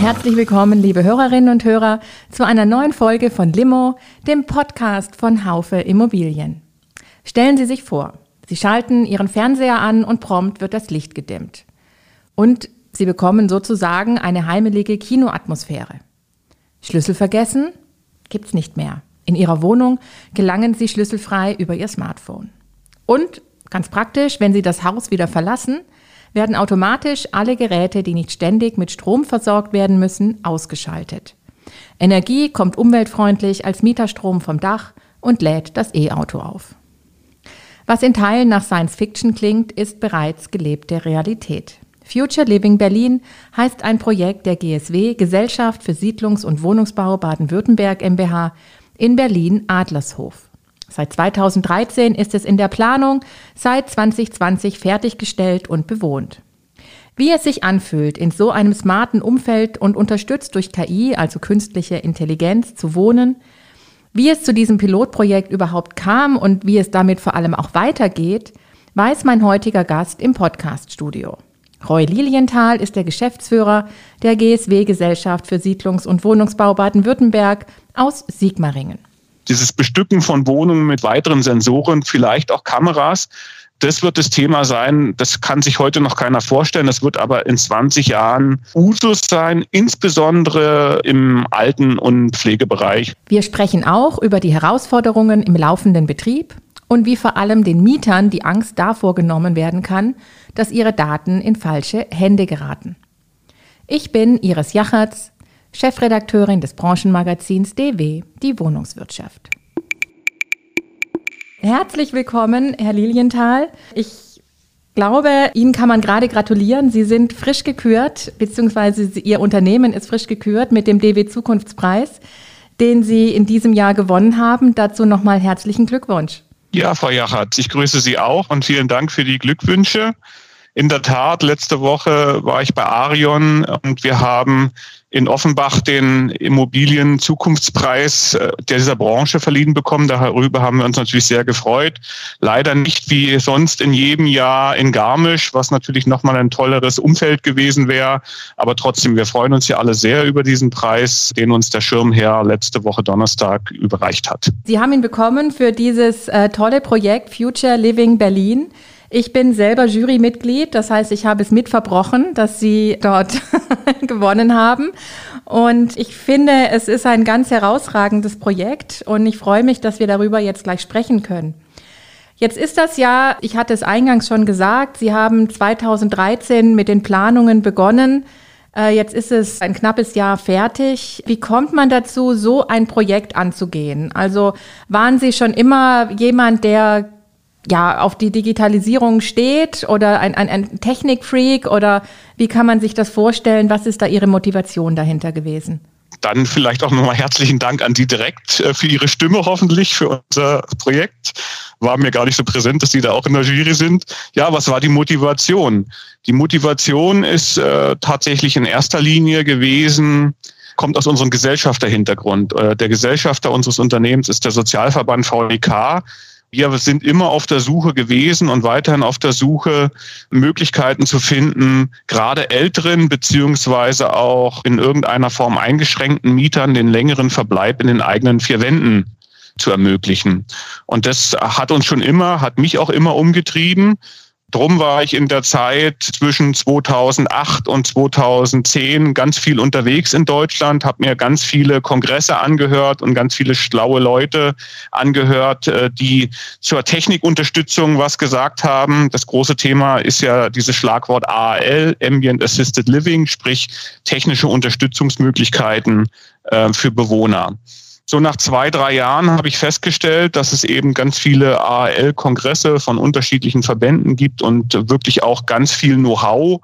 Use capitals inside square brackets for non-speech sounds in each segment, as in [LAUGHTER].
Herzlich willkommen, liebe Hörerinnen und Hörer, zu einer neuen Folge von Limo, dem Podcast von Haufe Immobilien. Stellen Sie sich vor, Sie schalten Ihren Fernseher an und prompt wird das Licht gedimmt. Und Sie bekommen sozusagen eine heimelige Kinoatmosphäre. Schlüssel vergessen? Gibt's nicht mehr. In Ihrer Wohnung gelangen Sie schlüsselfrei über Ihr Smartphone. Und ganz praktisch, wenn Sie das Haus wieder verlassen, werden automatisch alle Geräte, die nicht ständig mit Strom versorgt werden müssen, ausgeschaltet. Energie kommt umweltfreundlich als Mieterstrom vom Dach und lädt das E-Auto auf. Was in Teilen nach Science Fiction klingt, ist bereits gelebte Realität. Future Living Berlin heißt ein Projekt der GSW Gesellschaft für Siedlungs- und Wohnungsbau Baden-Württemberg MBH in Berlin Adlershof. Seit 2013 ist es in der Planung, seit 2020 fertiggestellt und bewohnt. Wie es sich anfühlt, in so einem smarten Umfeld und unterstützt durch KI, also künstliche Intelligenz, zu wohnen, wie es zu diesem Pilotprojekt überhaupt kam und wie es damit vor allem auch weitergeht, weiß mein heutiger Gast im Podcaststudio. Roy Lilienthal ist der Geschäftsführer der GSW Gesellschaft für Siedlungs- und Wohnungsbau Baden-Württemberg aus Sigmaringen dieses Bestücken von Wohnungen mit weiteren Sensoren, vielleicht auch Kameras. Das wird das Thema sein. Das kann sich heute noch keiner vorstellen. Das wird aber in 20 Jahren Usus sein, insbesondere im Alten- und Pflegebereich. Wir sprechen auch über die Herausforderungen im laufenden Betrieb und wie vor allem den Mietern die Angst davor genommen werden kann, dass ihre Daten in falsche Hände geraten. Ich bin Iris Jachertz, Chefredakteurin des Branchenmagazins DW, die Wohnungswirtschaft. Herzlich willkommen, Herr Lilienthal. Ich glaube, Ihnen kann man gerade gratulieren. Sie sind frisch gekürt, beziehungsweise Ihr Unternehmen ist frisch gekürt mit dem DW Zukunftspreis, den Sie in diesem Jahr gewonnen haben. Dazu nochmal herzlichen Glückwunsch. Ja, Frau Jachat, ich grüße Sie auch und vielen Dank für die Glückwünsche. In der Tat, letzte Woche war ich bei Arion und wir haben in Offenbach den Immobilien-Zukunftspreis äh, dieser Branche verliehen bekommen. Darüber haben wir uns natürlich sehr gefreut. Leider nicht wie sonst in jedem Jahr in Garmisch, was natürlich nochmal ein tolleres Umfeld gewesen wäre. Aber trotzdem, wir freuen uns ja alle sehr über diesen Preis, den uns der Schirmherr letzte Woche Donnerstag überreicht hat. Sie haben ihn bekommen für dieses äh, tolle Projekt Future Living Berlin. Ich bin selber Jurymitglied, das heißt, ich habe es mitverbrochen, dass Sie dort [LAUGHS] gewonnen haben. Und ich finde, es ist ein ganz herausragendes Projekt und ich freue mich, dass wir darüber jetzt gleich sprechen können. Jetzt ist das ja, ich hatte es eingangs schon gesagt, Sie haben 2013 mit den Planungen begonnen. Äh, jetzt ist es ein knappes Jahr fertig. Wie kommt man dazu, so ein Projekt anzugehen? Also waren Sie schon immer jemand, der ja, auf die Digitalisierung steht oder ein, ein, ein Technikfreak oder wie kann man sich das vorstellen? Was ist da Ihre Motivation dahinter gewesen? Dann vielleicht auch nochmal herzlichen Dank an Sie direkt äh, für Ihre Stimme hoffentlich für unser Projekt. War mir gar nicht so präsent, dass Sie da auch in der Jury sind. Ja, was war die Motivation? Die Motivation ist äh, tatsächlich in erster Linie gewesen, kommt aus unserem Gesellschafterhintergrund. Äh, der Gesellschafter unseres Unternehmens ist der Sozialverband VDK wir sind immer auf der Suche gewesen und weiterhin auf der Suche, Möglichkeiten zu finden, gerade älteren beziehungsweise auch in irgendeiner Form eingeschränkten Mietern den längeren Verbleib in den eigenen vier Wänden zu ermöglichen. Und das hat uns schon immer, hat mich auch immer umgetrieben. Drum war ich in der Zeit zwischen 2008 und 2010 ganz viel unterwegs in Deutschland, habe mir ganz viele Kongresse angehört und ganz viele schlaue Leute angehört, äh, die zur Technikunterstützung was gesagt haben. Das große Thema ist ja dieses Schlagwort AAL, Ambient Assisted Living, sprich technische Unterstützungsmöglichkeiten äh, für Bewohner. So nach zwei, drei Jahren habe ich festgestellt, dass es eben ganz viele AAL-Kongresse von unterschiedlichen Verbänden gibt und wirklich auch ganz viel Know-how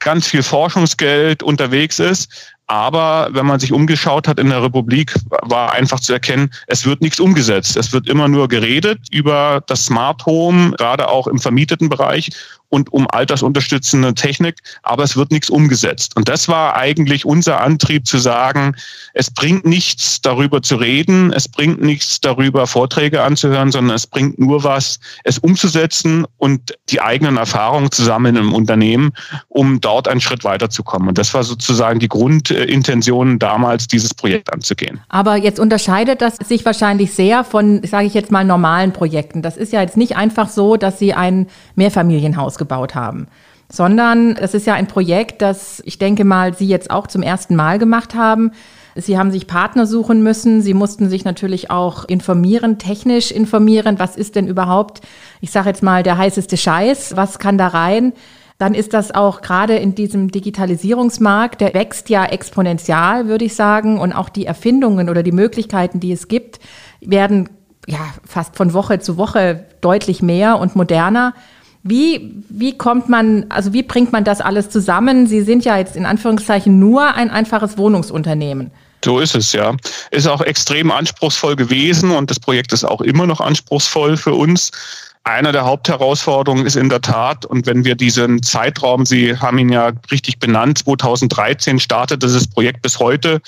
ganz viel Forschungsgeld unterwegs ist. Aber wenn man sich umgeschaut hat in der Republik, war einfach zu erkennen, es wird nichts umgesetzt. Es wird immer nur geredet über das Smart Home, gerade auch im vermieteten Bereich und um altersunterstützende Technik, aber es wird nichts umgesetzt. Und das war eigentlich unser Antrieb zu sagen, es bringt nichts darüber zu reden, es bringt nichts darüber Vorträge anzuhören, sondern es bringt nur was, es umzusetzen und die eigenen Erfahrungen zu sammeln im Unternehmen, um dort einen Schritt weiterzukommen. Und das war sozusagen die Grundintention damals, dieses Projekt anzugehen. Aber jetzt unterscheidet das sich wahrscheinlich sehr von, sage ich jetzt mal, normalen Projekten. Das ist ja jetzt nicht einfach so, dass Sie ein Mehrfamilienhaus gebaut haben, sondern es ist ja ein Projekt, das ich denke mal Sie jetzt auch zum ersten Mal gemacht haben. Sie haben sich Partner suchen müssen. Sie mussten sich natürlich auch informieren, technisch informieren. Was ist denn überhaupt, ich sage jetzt mal, der heißeste Scheiß? Was kann da rein? Dann ist das auch gerade in diesem Digitalisierungsmarkt, der wächst ja exponentiell, würde ich sagen. Und auch die Erfindungen oder die Möglichkeiten, die es gibt, werden ja fast von Woche zu Woche deutlich mehr und moderner. Wie, wie kommt man, also wie bringt man das alles zusammen? Sie sind ja jetzt in Anführungszeichen nur ein einfaches Wohnungsunternehmen. So ist es, ja. Ist auch extrem anspruchsvoll gewesen und das Projekt ist auch immer noch anspruchsvoll für uns. Eine der Hauptherausforderungen ist in der Tat, und wenn wir diesen Zeitraum, Sie haben ihn ja richtig benannt, 2013 startet dieses Projekt bis heute.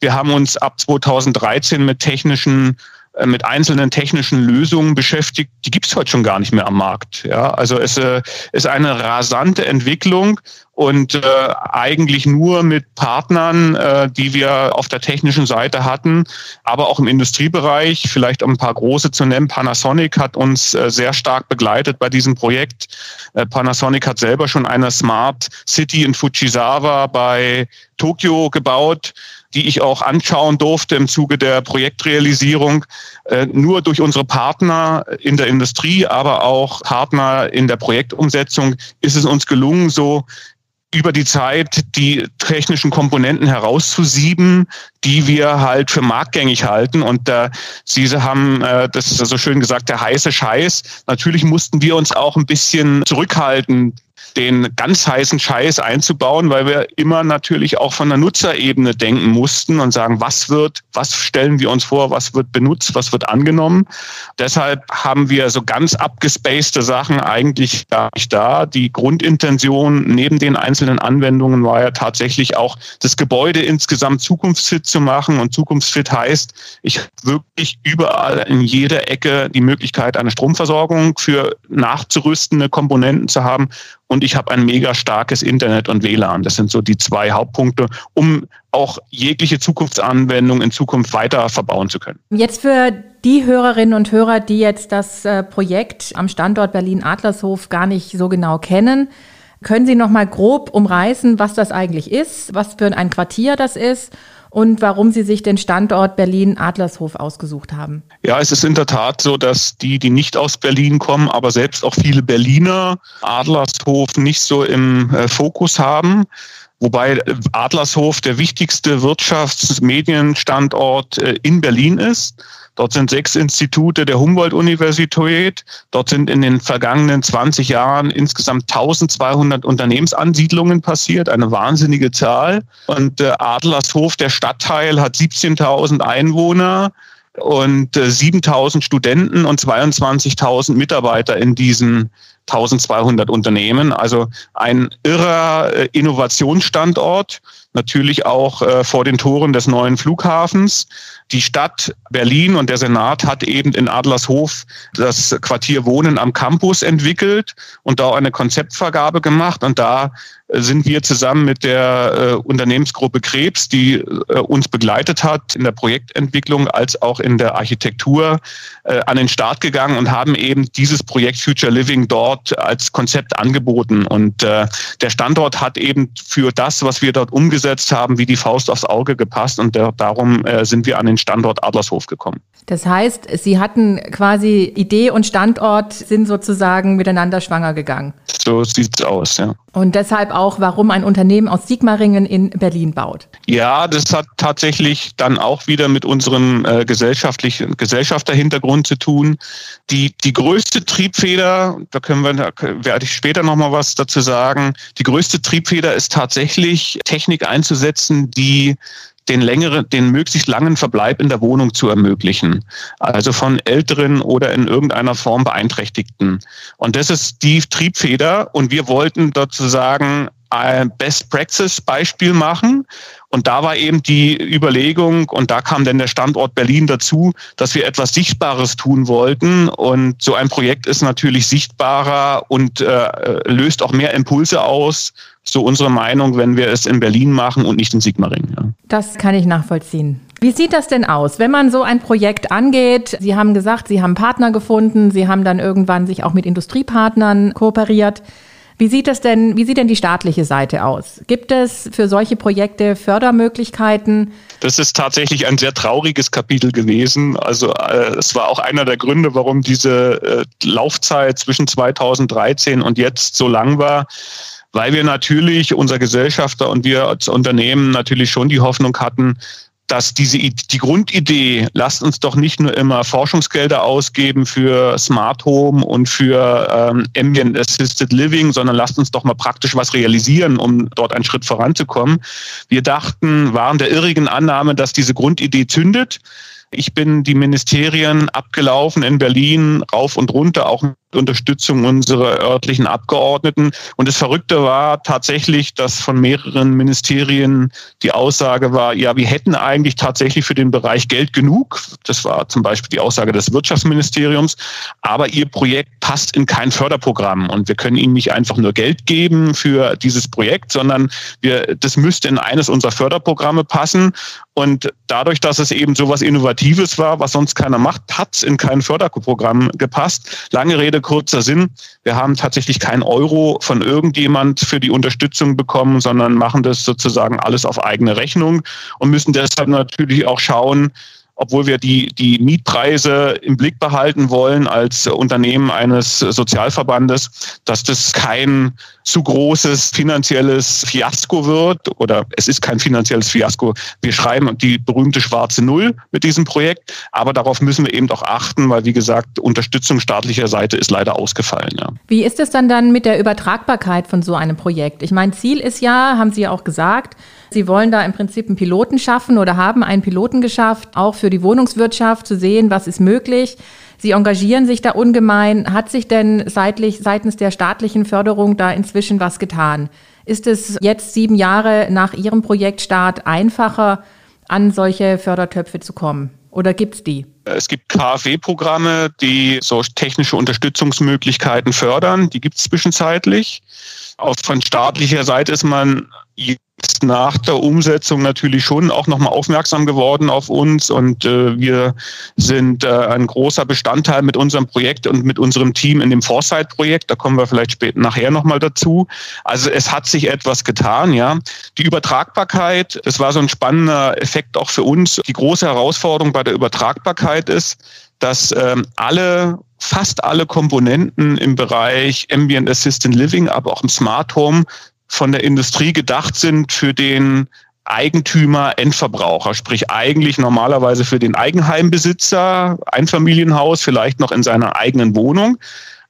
Wir haben uns ab 2013 mit technischen mit einzelnen technischen Lösungen beschäftigt, die gibt es heute schon gar nicht mehr am Markt. Ja, also es äh, ist eine rasante Entwicklung und äh, eigentlich nur mit Partnern, äh, die wir auf der technischen Seite hatten, aber auch im Industriebereich, vielleicht um ein paar große zu nennen. Panasonic hat uns äh, sehr stark begleitet bei diesem Projekt. Äh, Panasonic hat selber schon eine Smart City in Fujisawa bei Tokio gebaut die ich auch anschauen durfte im Zuge der Projektrealisierung, äh, nur durch unsere Partner in der Industrie, aber auch Partner in der Projektumsetzung ist es uns gelungen, so über die Zeit die technischen Komponenten herauszusieben, die wir halt für marktgängig halten. Und äh, Sie haben, äh, das ist so schön gesagt, der heiße Scheiß. Natürlich mussten wir uns auch ein bisschen zurückhalten, den ganz heißen Scheiß einzubauen, weil wir immer natürlich auch von der Nutzerebene denken mussten und sagen, was wird, was stellen wir uns vor, was wird benutzt, was wird angenommen. Deshalb haben wir so ganz abgespacede Sachen eigentlich gar nicht da. Die Grundintention neben den einzelnen Anwendungen war ja tatsächlich auch, das Gebäude insgesamt zukunftsfit zu machen. Und zukunftsfit heißt, ich wirklich überall in jeder Ecke die Möglichkeit, eine Stromversorgung für nachzurüstende Komponenten zu haben und ich habe ein mega starkes Internet und WLAN. Das sind so die zwei Hauptpunkte, um auch jegliche Zukunftsanwendung in Zukunft weiter verbauen zu können. Jetzt für die Hörerinnen und Hörer, die jetzt das äh, Projekt am Standort Berlin-Adlershof gar nicht so genau kennen, können Sie noch mal grob umreißen, was das eigentlich ist, was für ein Quartier das ist und warum Sie sich den Standort Berlin-Adlershof ausgesucht haben. Ja, es ist in der Tat so, dass die, die nicht aus Berlin kommen, aber selbst auch viele Berliner Adlershof nicht so im äh, Fokus haben. Wobei Adlershof der wichtigste Wirtschaftsmedienstandort äh, in Berlin ist. Dort sind sechs Institute der Humboldt-Universität. Dort sind in den vergangenen 20 Jahren insgesamt 1200 Unternehmensansiedlungen passiert, eine wahnsinnige Zahl. Und äh, Adlershof, der Stadtteil, hat 17.000 Einwohner und äh, 7000 Studenten und 22.000 Mitarbeiter in diesen 1200 Unternehmen. Also ein irrer äh, Innovationsstandort, natürlich auch äh, vor den Toren des neuen Flughafens. Die Stadt Berlin und der Senat hat eben in Adlershof das Quartier Wohnen am Campus entwickelt und da eine Konzeptvergabe gemacht. Und da sind wir zusammen mit der äh, Unternehmensgruppe Krebs, die äh, uns begleitet hat in der Projektentwicklung als auch in der Architektur, äh, an den Start gegangen und haben eben dieses Projekt Future Living dort als Konzept angeboten. Und der Standort hat eben für das, was wir dort umgesetzt haben, wie die Faust aufs Auge gepasst. Und darum sind wir an den Standort Adlershof gekommen. Das heißt, Sie hatten quasi Idee und Standort sind sozusagen miteinander schwanger gegangen. So sieht es aus, ja. Und deshalb auch, warum ein Unternehmen aus Sigmaringen in Berlin baut. Ja, das hat tatsächlich dann auch wieder mit unserem äh, gesellschaftlichen Gesellschafterhintergrund zu tun. Die, die größte Triebfeder, da können wir, da werde ich später nochmal was dazu sagen. Die größte Triebfeder ist tatsächlich Technik einzusetzen, die den längeren, den möglichst langen Verbleib in der Wohnung zu ermöglichen. Also von älteren oder in irgendeiner Form Beeinträchtigten. Und das ist die Triebfeder. Und wir wollten sozusagen ein Best Practice Beispiel machen. Und da war eben die Überlegung, und da kam dann der Standort Berlin dazu, dass wir etwas Sichtbares tun wollten. Und so ein Projekt ist natürlich sichtbarer und äh, löst auch mehr Impulse aus so unsere Meinung, wenn wir es in Berlin machen und nicht in Sigmaringen. Ja. Das kann ich nachvollziehen. Wie sieht das denn aus, wenn man so ein Projekt angeht? Sie haben gesagt, Sie haben Partner gefunden, Sie haben dann irgendwann sich auch mit Industriepartnern kooperiert. Wie sieht das denn, wie sieht denn die staatliche Seite aus? Gibt es für solche Projekte Fördermöglichkeiten? Das ist tatsächlich ein sehr trauriges Kapitel gewesen. Also äh, es war auch einer der Gründe, warum diese äh, Laufzeit zwischen 2013 und jetzt so lang war weil wir natürlich, unser Gesellschafter und wir als Unternehmen natürlich schon die Hoffnung hatten, dass diese die Grundidee, lasst uns doch nicht nur immer Forschungsgelder ausgeben für Smart Home und für ähm, Ambient Assisted Living, sondern lasst uns doch mal praktisch was realisieren, um dort einen Schritt voranzukommen. Wir dachten, waren der irrigen Annahme, dass diese Grundidee zündet. Ich bin die Ministerien abgelaufen in Berlin, rauf und runter, auch Unterstützung unserer örtlichen Abgeordneten. Und das Verrückte war tatsächlich, dass von mehreren Ministerien die Aussage war, ja, wir hätten eigentlich tatsächlich für den Bereich Geld genug. Das war zum Beispiel die Aussage des Wirtschaftsministeriums. Aber Ihr Projekt passt in kein Förderprogramm und wir können Ihnen nicht einfach nur Geld geben für dieses Projekt, sondern wir, das müsste in eines unserer Förderprogramme passen. Und dadurch, dass es eben so was Innovatives war, was sonst keiner macht, hat es in kein Förderprogramm gepasst. Lange Rede, kurzer Sinn. Wir haben tatsächlich keinen Euro von irgendjemand für die Unterstützung bekommen, sondern machen das sozusagen alles auf eigene Rechnung und müssen deshalb natürlich auch schauen, obwohl wir die, die Mietpreise im Blick behalten wollen als Unternehmen eines Sozialverbandes, dass das kein zu großes finanzielles Fiasko wird oder es ist kein finanzielles Fiasko. Wir schreiben die berühmte schwarze Null mit diesem Projekt, aber darauf müssen wir eben auch achten, weil wie gesagt, Unterstützung staatlicher Seite ist leider ausgefallen. Ja. Wie ist es dann dann mit der Übertragbarkeit von so einem Projekt? Ich meine, Ziel ist ja, haben Sie ja auch gesagt, Sie wollen da im Prinzip einen Piloten schaffen oder haben einen Piloten geschafft, auch für die Wohnungswirtschaft zu sehen, was ist möglich. Sie engagieren sich da ungemein. Hat sich denn seitlich, seitens der staatlichen Förderung da inzwischen was getan? Ist es jetzt sieben Jahre nach Ihrem Projektstart einfacher, an solche Fördertöpfe zu kommen? Oder gibt es die? Es gibt KfW-Programme, die so technische Unterstützungsmöglichkeiten fördern. Die gibt es zwischenzeitlich. Auch von staatlicher Seite ist man jetzt nach der Umsetzung natürlich schon auch nochmal aufmerksam geworden auf uns und äh, wir sind äh, ein großer Bestandteil mit unserem Projekt und mit unserem Team in dem Foresight-Projekt. Da kommen wir vielleicht später nachher nochmal dazu. Also es hat sich etwas getan, ja. Die Übertragbarkeit, das war so ein spannender Effekt auch für uns. Die große Herausforderung bei der Übertragbarkeit ist, dass ähm, alle fast alle Komponenten im Bereich Ambient Assistant Living, aber auch im Smart Home von der Industrie gedacht sind für den Eigentümer, Endverbraucher, sprich eigentlich normalerweise für den Eigenheimbesitzer, Einfamilienhaus, vielleicht noch in seiner eigenen Wohnung,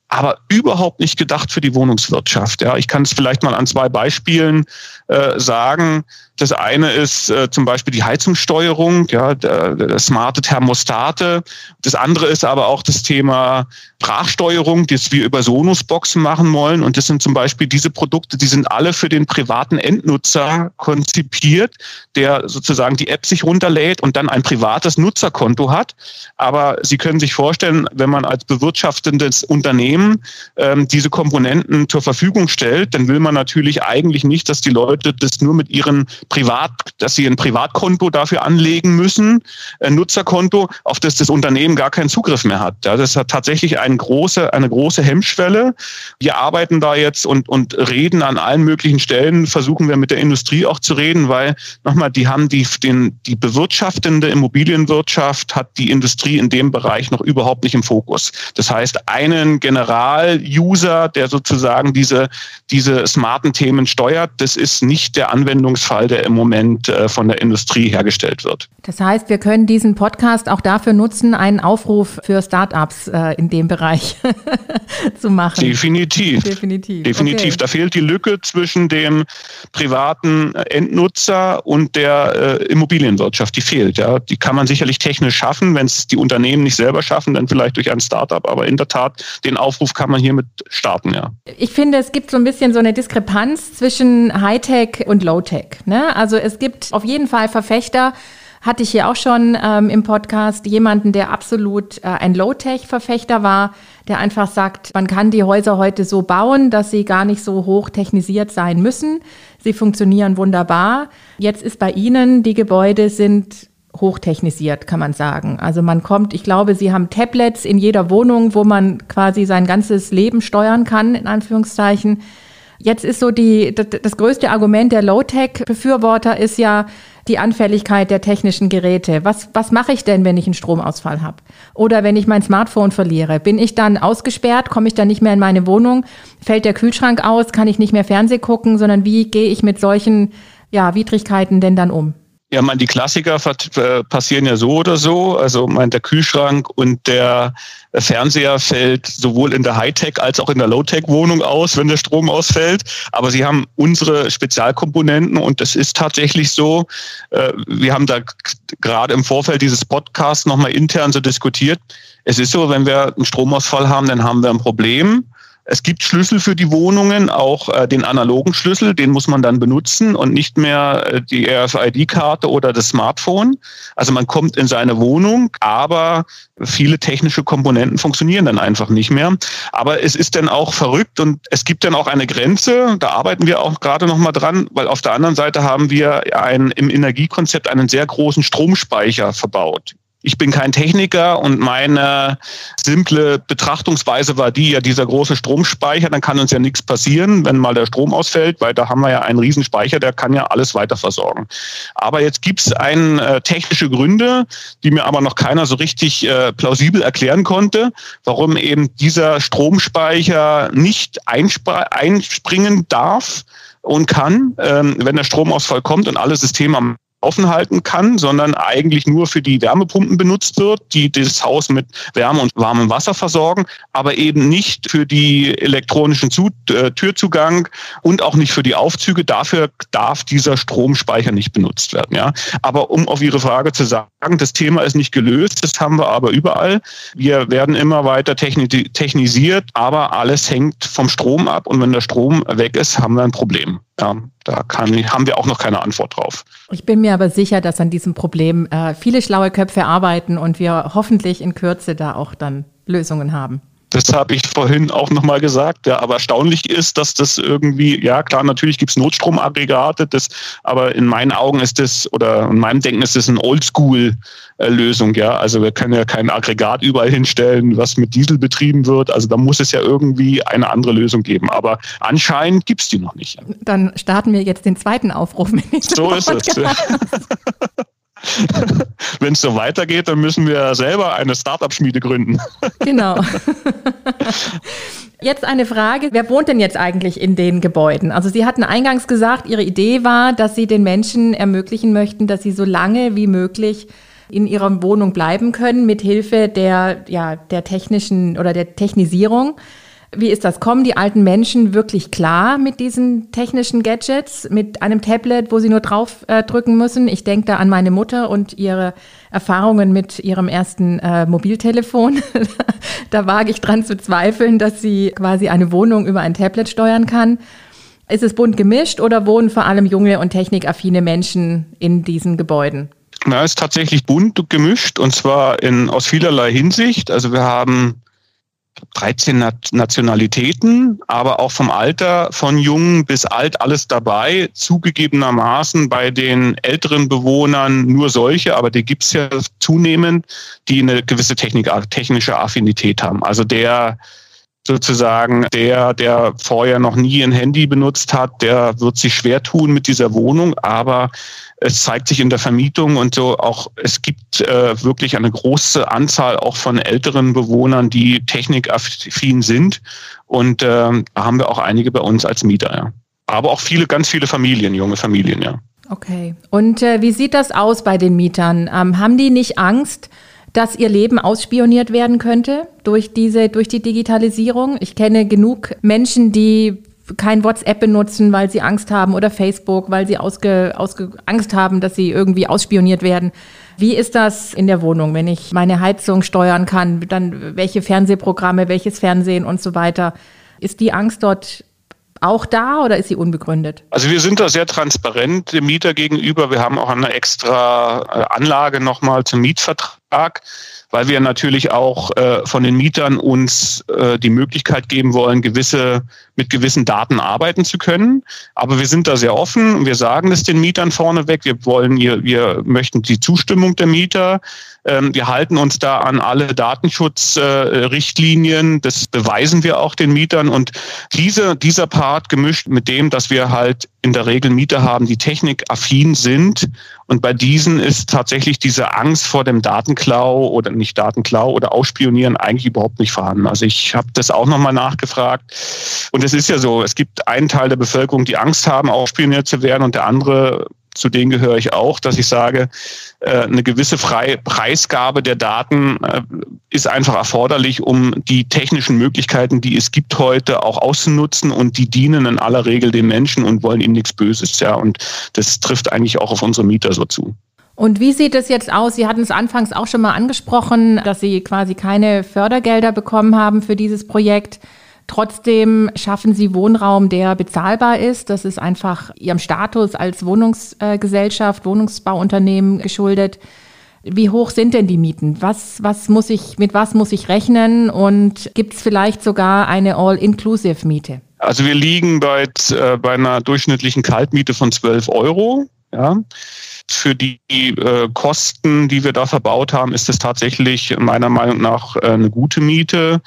aber überhaupt nicht gedacht für die Wohnungswirtschaft. Ja, ich kann es vielleicht mal an zwei Beispielen äh, sagen. Das eine ist äh, zum Beispiel die Heizungssteuerung, ja, der, der smarte Thermostate. Das andere ist aber auch das Thema Sprachsteuerung, das wir über Sonos-Boxen machen wollen. Und das sind zum Beispiel diese Produkte, die sind alle für den privaten Endnutzer konzipiert, der sozusagen die App sich runterlädt und dann ein privates Nutzerkonto hat. Aber Sie können sich vorstellen, wenn man als bewirtschaftendes Unternehmen ähm, diese Komponenten zur Verfügung stellt, dann will man natürlich eigentlich nicht, dass die Leute das nur mit ihren Privat, dass sie ein Privatkonto dafür anlegen müssen, ein Nutzerkonto, auf das das Unternehmen gar keinen Zugriff mehr hat. Ja, das hat tatsächlich eine große, eine große Hemmschwelle. Wir arbeiten da jetzt und, und reden an allen möglichen Stellen, versuchen wir mit der Industrie auch zu reden, weil nochmal, die haben die, den, die bewirtschaftende Immobilienwirtschaft hat die Industrie in dem Bereich noch überhaupt nicht im Fokus. Das heißt, einen General-User, der sozusagen diese, diese smarten Themen steuert, das ist nicht der Anwendungsfall, der im Moment äh, von der Industrie hergestellt wird. Das heißt, wir können diesen Podcast auch dafür nutzen, einen Aufruf für Startups äh, in dem Bereich [LAUGHS] zu machen. Definitiv. Definitiv. Definitiv. Okay. Da fehlt die Lücke zwischen dem privaten Endnutzer und der äh, Immobilienwirtschaft. Die fehlt. Ja. Die kann man sicherlich technisch schaffen, wenn es die Unternehmen nicht selber schaffen, dann vielleicht durch ein Startup. Aber in der Tat, den Aufruf kann man hiermit starten. Ja. Ich finde, es gibt so ein bisschen so eine Diskrepanz zwischen Hightech und Low-Tech. Ne? Also es gibt auf jeden Fall Verfechter, hatte ich hier auch schon ähm, im Podcast jemanden, der absolut äh, ein Low-Tech-Verfechter war, der einfach sagt, man kann die Häuser heute so bauen, dass sie gar nicht so hoch technisiert sein müssen. Sie funktionieren wunderbar. Jetzt ist bei Ihnen, die Gebäude sind hochtechnisiert, kann man sagen. Also man kommt, ich glaube, Sie haben Tablets in jeder Wohnung, wo man quasi sein ganzes Leben steuern kann, in Anführungszeichen. Jetzt ist so die, das, das größte Argument der Low-Tech-Befürworter ist ja die Anfälligkeit der technischen Geräte. Was, was mache ich denn, wenn ich einen Stromausfall habe? Oder wenn ich mein Smartphone verliere? Bin ich dann ausgesperrt? Komme ich dann nicht mehr in meine Wohnung? Fällt der Kühlschrank aus? Kann ich nicht mehr Fernseh gucken? Sondern wie gehe ich mit solchen ja, Widrigkeiten denn dann um? Ja, man, die Klassiker äh, passieren ja so oder so. Also mein, der Kühlschrank und der Fernseher fällt sowohl in der Hightech als auch in der Low-Tech-Wohnung aus, wenn der Strom ausfällt. Aber sie haben unsere Spezialkomponenten und das ist tatsächlich so. Äh, wir haben da gerade im Vorfeld dieses Podcasts nochmal intern so diskutiert. Es ist so, wenn wir einen Stromausfall haben, dann haben wir ein Problem. Es gibt Schlüssel für die Wohnungen, auch äh, den analogen Schlüssel, den muss man dann benutzen und nicht mehr äh, die RFID-Karte oder das Smartphone. Also man kommt in seine Wohnung, aber viele technische Komponenten funktionieren dann einfach nicht mehr. Aber es ist dann auch verrückt und es gibt dann auch eine Grenze. Da arbeiten wir auch gerade noch mal dran, weil auf der anderen Seite haben wir ein, im Energiekonzept einen sehr großen Stromspeicher verbaut. Ich bin kein Techniker und meine simple Betrachtungsweise war die, ja, dieser große Stromspeicher, dann kann uns ja nichts passieren, wenn mal der Strom ausfällt, weil da haben wir ja einen Riesenspeicher, der kann ja alles weiter versorgen. Aber jetzt gibt es äh, technische Gründe, die mir aber noch keiner so richtig äh, plausibel erklären konnte, warum eben dieser Stromspeicher nicht einspringen darf und kann, ähm, wenn der Stromausfall kommt und alle Systeme am offen halten kann, sondern eigentlich nur für die Wärmepumpen benutzt wird, die das Haus mit Wärme und warmem Wasser versorgen, aber eben nicht für die elektronischen Zu äh, Türzugang und auch nicht für die Aufzüge. Dafür darf dieser Stromspeicher nicht benutzt werden. Ja? Aber um auf Ihre Frage zu sagen, das Thema ist nicht gelöst, das haben wir aber überall. Wir werden immer weiter technisiert, aber alles hängt vom Strom ab und wenn der Strom weg ist, haben wir ein Problem. Ja, da kann, haben wir auch noch keine Antwort drauf. Ich bin mir aber sicher, dass an diesem Problem äh, viele schlaue Köpfe arbeiten und wir hoffentlich in Kürze da auch dann Lösungen haben. Das habe ich vorhin auch nochmal gesagt. Ja, aber erstaunlich ist, dass das irgendwie, ja klar, natürlich gibt es Notstromaggregate, das, aber in meinen Augen ist das, oder in meinem Denken ist das eine Oldschool-Lösung. Ja, also wir können ja kein Aggregat überall hinstellen, was mit Diesel betrieben wird. Also da muss es ja irgendwie eine andere Lösung geben. Aber anscheinend gibt es die noch nicht. Dann starten wir jetzt den zweiten Aufruf. So ist es. [LAUGHS] Wenn es so weitergeht, dann müssen wir selber eine Startup-Schmiede gründen. Genau. Jetzt eine Frage, wer wohnt denn jetzt eigentlich in den Gebäuden? Also Sie hatten eingangs gesagt, Ihre Idee war, dass Sie den Menschen ermöglichen möchten, dass sie so lange wie möglich in ihrer Wohnung bleiben können, mit Hilfe der, ja, der technischen oder der Technisierung. Wie ist das? Kommen die alten Menschen wirklich klar mit diesen technischen Gadgets, mit einem Tablet, wo sie nur drauf äh, drücken müssen? Ich denke da an meine Mutter und ihre Erfahrungen mit ihrem ersten äh, Mobiltelefon. [LAUGHS] da wage ich dran zu zweifeln, dass sie quasi eine Wohnung über ein Tablet steuern kann. Ist es bunt gemischt oder wohnen vor allem junge und technikaffine Menschen in diesen Gebäuden? Na, es ist tatsächlich bunt gemischt und zwar in, aus vielerlei Hinsicht. Also wir haben 13 Nationalitäten, aber auch vom Alter von jung bis alt alles dabei. Zugegebenermaßen bei den älteren Bewohnern nur solche, aber die gibt es ja zunehmend, die eine gewisse Technik, technische Affinität haben. Also der sozusagen der, der vorher noch nie ein Handy benutzt hat, der wird sich schwer tun mit dieser Wohnung, aber es zeigt sich in der Vermietung und so auch, es gibt äh, wirklich eine große Anzahl auch von älteren Bewohnern, die technikaffin sind. Und äh, da haben wir auch einige bei uns als Mieter, ja. Aber auch viele, ganz viele Familien, junge Familien, ja. Okay. Und äh, wie sieht das aus bei den Mietern? Ähm, haben die nicht Angst, dass ihr Leben ausspioniert werden könnte durch diese, durch die Digitalisierung? Ich kenne genug Menschen, die kein WhatsApp benutzen, weil sie Angst haben oder Facebook, weil sie ausge, ausge, Angst haben, dass sie irgendwie ausspioniert werden. Wie ist das in der Wohnung, wenn ich meine Heizung steuern kann, dann welche Fernsehprogramme, welches Fernsehen und so weiter? Ist die Angst dort auch da oder ist sie unbegründet? Also wir sind da sehr transparent dem Mieter gegenüber. Wir haben auch eine extra äh, Anlage nochmal zum Mietvertrag weil wir natürlich auch äh, von den Mietern uns äh, die Möglichkeit geben wollen, gewisse, mit gewissen Daten arbeiten zu können. Aber wir sind da sehr offen. Wir sagen es den Mietern vorneweg. Wir wollen, wir, wir möchten die Zustimmung der Mieter. Ähm, wir halten uns da an alle Datenschutzrichtlinien. Äh, das beweisen wir auch den Mietern. Und diese, dieser Part gemischt mit dem, dass wir halt in der Regel Mieter haben, die technikaffin sind. Und bei diesen ist tatsächlich diese Angst vor dem Datenklau oder nicht Datenklau oder Ausspionieren eigentlich überhaupt nicht vorhanden. Also ich habe das auch nochmal nachgefragt. Und es ist ja so, es gibt einen Teil der Bevölkerung, die Angst haben, ausspioniert zu werden und der andere zu denen gehöre ich auch, dass ich sage, äh, eine gewisse Frei Preisgabe der Daten äh, ist einfach erforderlich, um die technischen Möglichkeiten, die es gibt heute, auch auszunutzen und die dienen in aller Regel den Menschen und wollen ihnen nichts Böses. Ja, und das trifft eigentlich auch auf unsere Mieter so zu. Und wie sieht es jetzt aus? Sie hatten es anfangs auch schon mal angesprochen, dass Sie quasi keine Fördergelder bekommen haben für dieses Projekt. Trotzdem schaffen sie Wohnraum, der bezahlbar ist. Das ist einfach ihrem Status als Wohnungsgesellschaft, Wohnungsbauunternehmen geschuldet. Wie hoch sind denn die Mieten? Was, was muss ich, mit was muss ich rechnen? Und gibt es vielleicht sogar eine All-Inclusive-Miete? Also wir liegen bei, äh, bei einer durchschnittlichen Kaltmiete von 12 Euro. Ja. Für die äh, Kosten, die wir da verbaut haben, ist es tatsächlich meiner Meinung nach äh, eine gute Miete.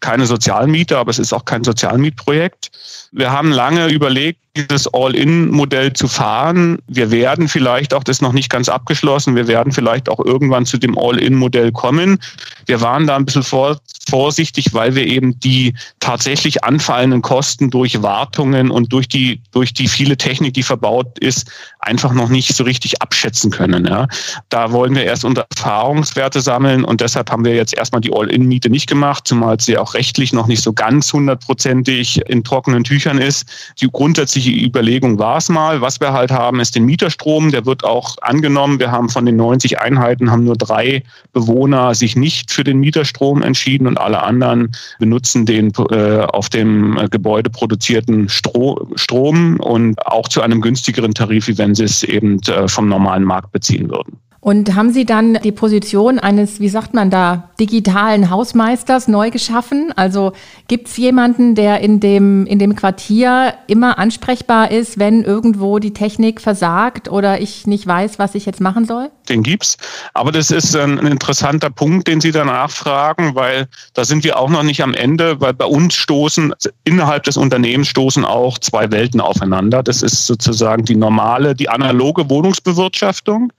Keine Sozialmiete, aber es ist auch kein Sozialmietprojekt. Wir haben lange überlegt, dieses All-In-Modell zu fahren. Wir werden vielleicht auch, das noch nicht ganz abgeschlossen, wir werden vielleicht auch irgendwann zu dem All-In-Modell kommen. Wir waren da ein bisschen vor, vorsichtig, weil wir eben die tatsächlich anfallenden Kosten durch Wartungen und durch die, durch die viele Technik, die verbaut ist, einfach noch nicht so richtig abschätzen können. Ja. Da wollen wir erst unter Erfahrungswerte sammeln und deshalb haben wir jetzt erstmal die All-In-Miete nicht gemacht, zumal sie auch rechtlich noch nicht so ganz hundertprozentig in trockenen Tüchern ist. Die grundsätzliche Überlegung war es mal. Was wir halt haben, ist den Mieterstrom. Der wird auch angenommen. Wir haben von den 90 Einheiten haben nur drei Bewohner sich nicht für den Mieterstrom entschieden und alle anderen benutzen den äh, auf dem Gebäude produzierten Stro Strom und auch zu einem günstigeren Tarif, wie wenn sie es eben äh, vom normalen Markt beziehen würden. Und haben Sie dann die Position eines, wie sagt man da, digitalen Hausmeisters neu geschaffen? Also gibt es jemanden, der in dem, in dem Quartier immer ansprechbar ist, wenn irgendwo die Technik versagt oder ich nicht weiß, was ich jetzt machen soll? Den gibt's. Aber das ist ein, ein interessanter Punkt, den Sie da nachfragen, weil da sind wir auch noch nicht am Ende, weil bei uns stoßen, innerhalb des Unternehmens stoßen auch zwei Welten aufeinander. Das ist sozusagen die normale, die analoge Wohnungsbewirtschaftung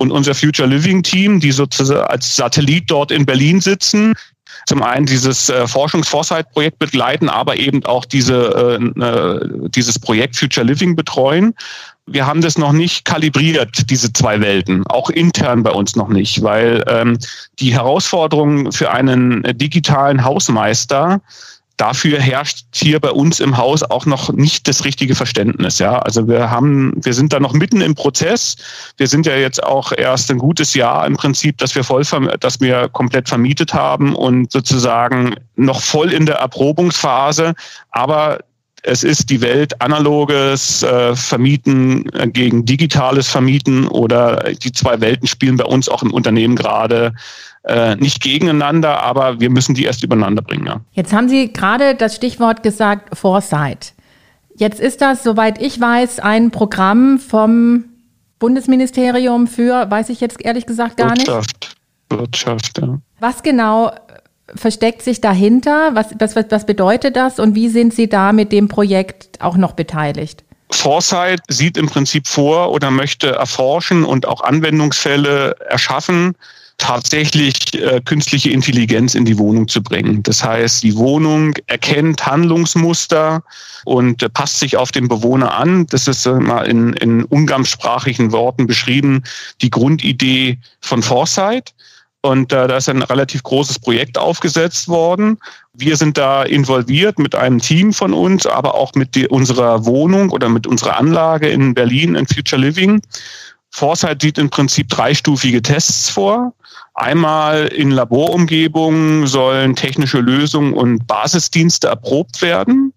und unser Future Living Team, die sozusagen als Satellit dort in Berlin sitzen, zum einen dieses äh, Forschungs-Foresight-Projekt begleiten, aber eben auch diese, äh, äh, dieses Projekt Future Living betreuen. Wir haben das noch nicht kalibriert, diese zwei Welten, auch intern bei uns noch nicht, weil ähm, die Herausforderung für einen digitalen Hausmeister dafür herrscht hier bei uns im Haus auch noch nicht das richtige Verständnis. Ja, also wir haben, wir sind da noch mitten im Prozess. Wir sind ja jetzt auch erst ein gutes Jahr im Prinzip, dass wir voll, dass wir komplett vermietet haben und sozusagen noch voll in der Erprobungsphase. Aber Es ist die Welt analoges äh, Vermieten äh, gegen digitales Vermieten oder die zwei Welten spielen bei uns auch im Unternehmen gerade äh, nicht gegeneinander, aber wir müssen die erst übereinander bringen. Ja. Jetzt haben Sie gerade das Stichwort gesagt, Foresight. Jetzt ist das, soweit ich weiß, ein Programm vom Bundesministerium für, weiß ich jetzt ehrlich gesagt gar Wirtschaft. nicht. Wirtschaft, ja. Was genau versteckt sich dahinter? Was, was, was bedeutet das und wie sind Sie da mit dem Projekt auch noch beteiligt? Foresight sieht im Prinzip vor oder möchte erforschen und auch Anwendungsfälle erschaffen, tatsächlich äh, künstliche Intelligenz in die Wohnung zu bringen. Das heißt, die Wohnung erkennt Handlungsmuster und äh, passt sich auf den Bewohner an. Das ist äh, mal in, in umgangssprachigen Worten beschrieben, die Grundidee von Foresight. Und äh, da ist ein relativ großes Projekt aufgesetzt worden. Wir sind da involviert mit einem Team von uns, aber auch mit die, unserer Wohnung oder mit unserer Anlage in Berlin in Future Living. Foresight sieht im Prinzip dreistufige Tests vor. Einmal in Laborumgebungen sollen technische Lösungen und Basisdienste erprobt werden.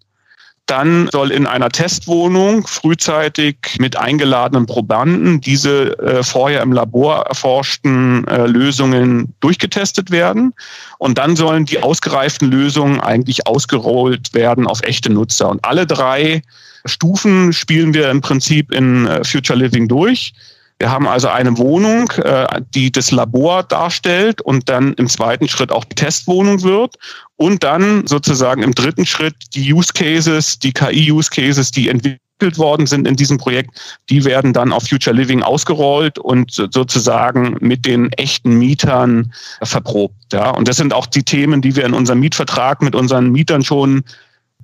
Dann soll in einer Testwohnung frühzeitig mit eingeladenen Probanden diese äh, vorher im Labor erforschten äh, Lösungen durchgetestet werden. Und dann sollen die ausgereiften Lösungen eigentlich ausgerollt werden auf echte Nutzer. Und alle drei Stufen spielen wir im Prinzip in äh, Future Living durch. Wir haben also eine Wohnung, äh, die das Labor darstellt und dann im zweiten Schritt auch Testwohnung wird und dann sozusagen im dritten Schritt die Use Cases, die KI-Use Cases, die entwickelt worden sind in diesem Projekt, die werden dann auf Future Living ausgerollt und sozusagen mit den echten Mietern verprobt. Ja, und das sind auch die Themen, die wir in unserem Mietvertrag mit unseren Mietern schon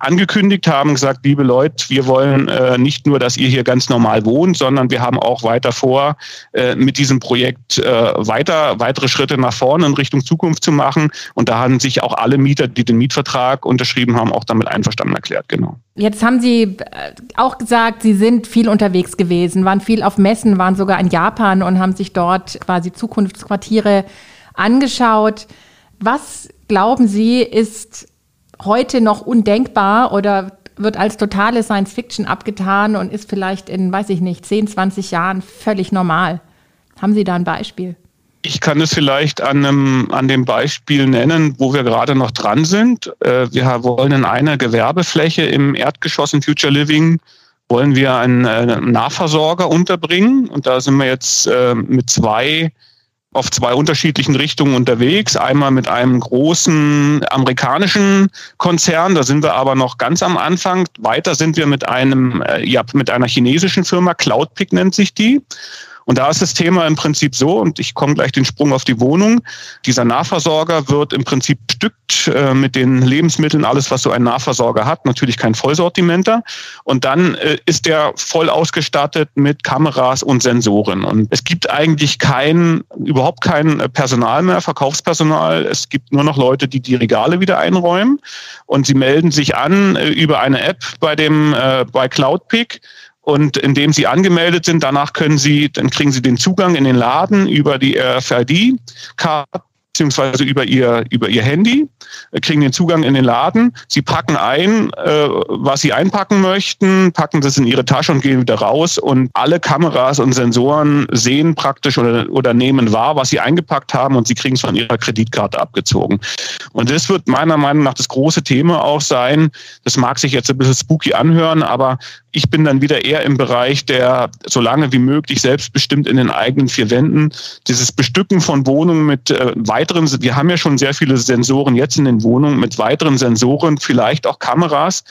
angekündigt haben, gesagt, liebe Leute, wir wollen äh, nicht nur, dass ihr hier ganz normal wohnt, sondern wir haben auch weiter vor, äh, mit diesem Projekt äh, weiter weitere Schritte nach vorne in Richtung Zukunft zu machen. Und da haben sich auch alle Mieter, die den Mietvertrag unterschrieben haben, auch damit einverstanden erklärt. Genau. Jetzt haben Sie äh, auch gesagt, Sie sind viel unterwegs gewesen, waren viel auf Messen, waren sogar in Japan und haben sich dort quasi Zukunftsquartiere angeschaut. Was glauben Sie, ist heute noch undenkbar oder wird als totale Science Fiction abgetan und ist vielleicht in, weiß ich nicht, 10, 20 Jahren völlig normal. Haben Sie da ein Beispiel? Ich kann es vielleicht an, einem, an dem Beispiel nennen, wo wir gerade noch dran sind. Äh, wir wollen in einer Gewerbefläche im Erdgeschoss in Future Living wollen wir einen äh, Nahversorger unterbringen. Und da sind wir jetzt äh, mit zwei auf zwei unterschiedlichen Richtungen unterwegs. Einmal mit einem großen amerikanischen Konzern, da sind wir aber noch ganz am Anfang. Weiter sind wir mit einem, äh, ja, mit einer chinesischen Firma, Cloudpick nennt sich die. Und da ist das Thema im Prinzip so, und ich komme gleich den Sprung auf die Wohnung. Dieser Nahversorger wird im Prinzip bestückt äh, mit den Lebensmitteln, alles, was so ein Nahversorger hat, natürlich kein Vollsortimenter. Und dann äh, ist der voll ausgestattet mit Kameras und Sensoren. Und es gibt eigentlich kein, überhaupt kein Personal mehr, Verkaufspersonal. Es gibt nur noch Leute, die die Regale wieder einräumen. Und sie melden sich an äh, über eine App bei dem, äh, bei Cloudpick und indem Sie angemeldet sind, danach können Sie, dann kriegen Sie den Zugang in den Laden über die RFID-Karte beziehungsweise über ihr, über ihr Handy, äh, kriegen den Zugang in den Laden. Sie packen ein, äh, was sie einpacken möchten, packen das in ihre Tasche und gehen wieder raus. Und alle Kameras und Sensoren sehen praktisch oder, oder nehmen wahr, was sie eingepackt haben und sie kriegen es von ihrer Kreditkarte abgezogen. Und das wird meiner Meinung nach das große Thema auch sein. Das mag sich jetzt ein bisschen spooky anhören, aber ich bin dann wieder eher im Bereich der, so lange wie möglich selbstbestimmt in den eigenen vier Wänden, dieses Bestücken von Wohnungen mit äh, weiteren, wir haben ja schon sehr viele Sensoren jetzt in den Wohnungen, mit weiteren Sensoren, vielleicht auch Kameras,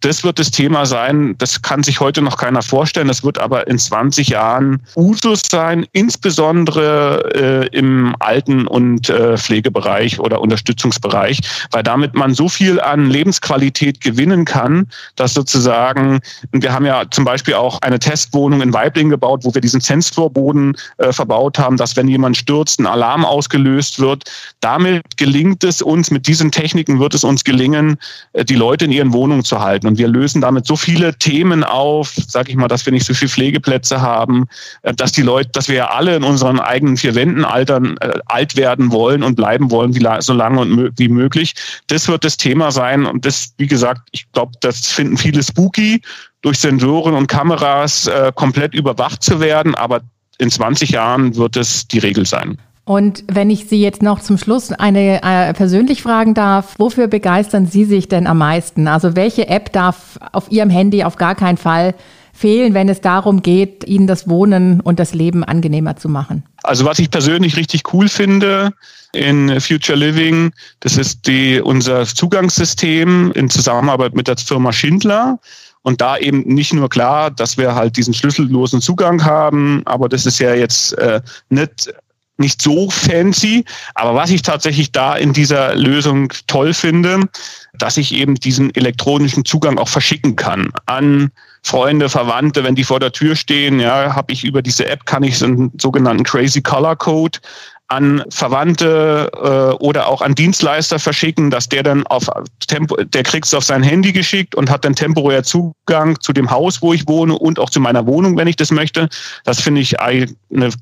das wird das Thema sein. Das kann sich heute noch keiner vorstellen. Das wird aber in 20 Jahren Usus sein, insbesondere äh, im Alten- und äh, Pflegebereich oder Unterstützungsbereich, weil damit man so viel an Lebensqualität gewinnen kann, dass sozusagen, wir haben ja zum Beispiel auch eine Testwohnung in Weibling gebaut, wo wir diesen Sensorboden äh, verbaut haben, dass wenn jemand stürzt, ein Alarm ausgelöst wird. Damit gelingt es uns, mit diesen Techniken wird es uns gelingen, äh, die Leute in ihren Wohnungen zu halten. Werden. Und wir lösen damit so viele Themen auf, sage ich mal, dass wir nicht so viele Pflegeplätze haben, äh, dass die Leute, dass wir ja alle in unseren eigenen vier Wänden altern, äh, alt werden wollen und bleiben wollen, wie so lange und wie möglich. Das wird das Thema sein. Und das, wie gesagt, ich glaube, das finden viele spooky, durch Sensoren und Kameras äh, komplett überwacht zu werden. Aber in 20 Jahren wird es die Regel sein. Und wenn ich Sie jetzt noch zum Schluss eine äh, persönlich fragen darf, wofür begeistern Sie sich denn am meisten? Also welche App darf auf Ihrem Handy auf gar keinen Fall fehlen, wenn es darum geht, Ihnen das Wohnen und das Leben angenehmer zu machen? Also was ich persönlich richtig cool finde in Future Living, das ist die, unser Zugangssystem in Zusammenarbeit mit der Firma Schindler. Und da eben nicht nur klar, dass wir halt diesen schlüssellosen Zugang haben, aber das ist ja jetzt äh, nicht nicht so fancy. Aber was ich tatsächlich da in dieser Lösung toll finde, dass ich eben diesen elektronischen Zugang auch verschicken kann an Freunde, Verwandte, wenn die vor der Tür stehen, ja, habe ich über diese App kann ich so einen sogenannten Crazy Color Code an Verwandte äh, oder auch an Dienstleister verschicken, dass der dann auf Tempo, der kriegt es auf sein Handy geschickt und hat dann temporär Zugang zu dem Haus, wo ich wohne und auch zu meiner Wohnung, wenn ich das möchte. Das finde ich eine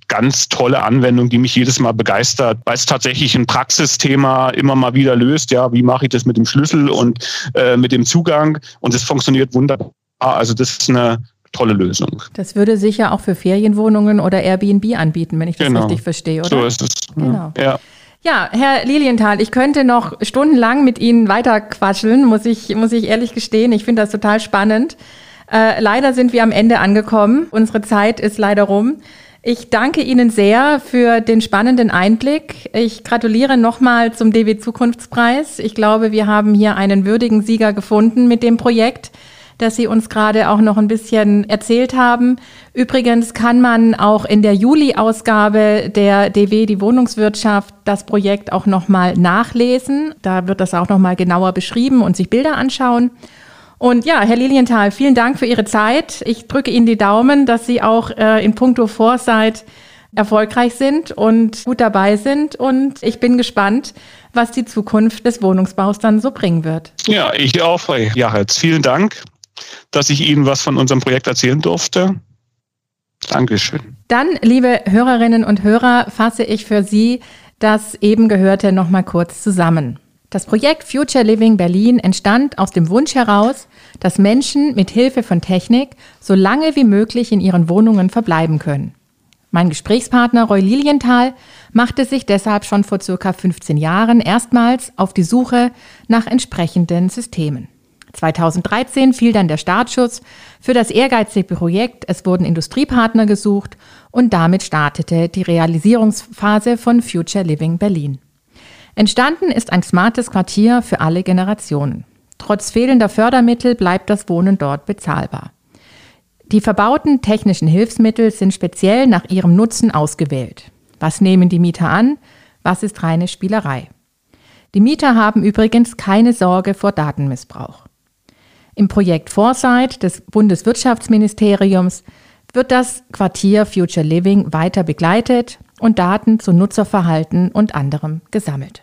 ganz tolle Anwendung, die mich jedes Mal begeistert, weil es tatsächlich ein Praxisthema immer mal wieder löst. Ja, wie mache ich das mit dem Schlüssel und äh, mit dem Zugang? Und es funktioniert wunderbar. Also das ist eine tolle Lösung. Das würde sicher auch für Ferienwohnungen oder Airbnb anbieten, wenn ich das genau. richtig verstehe, oder? So ist es. Genau. Ja. Ja, Herr Lilienthal, ich könnte noch stundenlang mit Ihnen weiterquatscheln, muss ich, muss ich ehrlich gestehen. Ich finde das total spannend. Äh, leider sind wir am Ende angekommen. Unsere Zeit ist leider rum. Ich danke Ihnen sehr für den spannenden Einblick. Ich gratuliere nochmal zum DW Zukunftspreis. Ich glaube, wir haben hier einen würdigen Sieger gefunden mit dem Projekt dass Sie uns gerade auch noch ein bisschen erzählt haben. Übrigens kann man auch in der Juli-Ausgabe der DW, die Wohnungswirtschaft, das Projekt auch nochmal nachlesen. Da wird das auch nochmal genauer beschrieben und sich Bilder anschauen. Und ja, Herr Lilienthal, vielen Dank für Ihre Zeit. Ich drücke Ihnen die Daumen, dass Sie auch äh, in puncto Foresight erfolgreich sind und gut dabei sind. Und ich bin gespannt, was die Zukunft des Wohnungsbaus dann so bringen wird. Ja, ich auch, Frau Jachetz. Vielen Dank dass ich Ihnen was von unserem Projekt erzählen durfte. Dankeschön. Dann, liebe Hörerinnen und Hörer, fasse ich für Sie das eben Gehörte nochmal kurz zusammen. Das Projekt Future Living Berlin entstand aus dem Wunsch heraus, dass Menschen mit Hilfe von Technik so lange wie möglich in ihren Wohnungen verbleiben können. Mein Gesprächspartner Roy Lilienthal machte sich deshalb schon vor circa 15 Jahren erstmals auf die Suche nach entsprechenden Systemen. 2013 fiel dann der Startschuss für das ehrgeizige Projekt. Es wurden Industriepartner gesucht und damit startete die Realisierungsphase von Future Living Berlin. Entstanden ist ein smartes Quartier für alle Generationen. Trotz fehlender Fördermittel bleibt das Wohnen dort bezahlbar. Die verbauten technischen Hilfsmittel sind speziell nach ihrem Nutzen ausgewählt. Was nehmen die Mieter an? Was ist reine Spielerei? Die Mieter haben übrigens keine Sorge vor Datenmissbrauch. Im Projekt Foresight des Bundeswirtschaftsministeriums wird das Quartier Future Living weiter begleitet und Daten zu Nutzerverhalten und anderem gesammelt.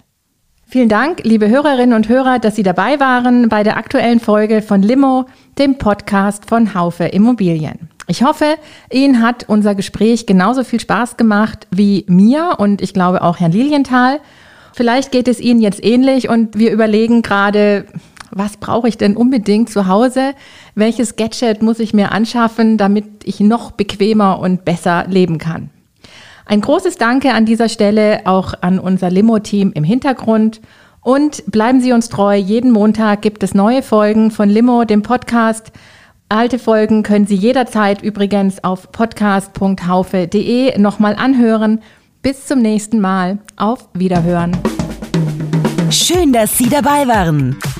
Vielen Dank, liebe Hörerinnen und Hörer, dass Sie dabei waren bei der aktuellen Folge von Limo, dem Podcast von Haufe Immobilien. Ich hoffe, Ihnen hat unser Gespräch genauso viel Spaß gemacht wie mir und ich glaube auch Herrn Lilienthal. Vielleicht geht es Ihnen jetzt ähnlich und wir überlegen gerade, was brauche ich denn unbedingt zu Hause? Welches Gadget muss ich mir anschaffen, damit ich noch bequemer und besser leben kann? Ein großes Danke an dieser Stelle auch an unser Limo-Team im Hintergrund. Und bleiben Sie uns treu, jeden Montag gibt es neue Folgen von Limo, dem Podcast. Alte Folgen können Sie jederzeit übrigens auf podcast.haufe.de nochmal anhören. Bis zum nächsten Mal. Auf Wiederhören. Schön, dass Sie dabei waren.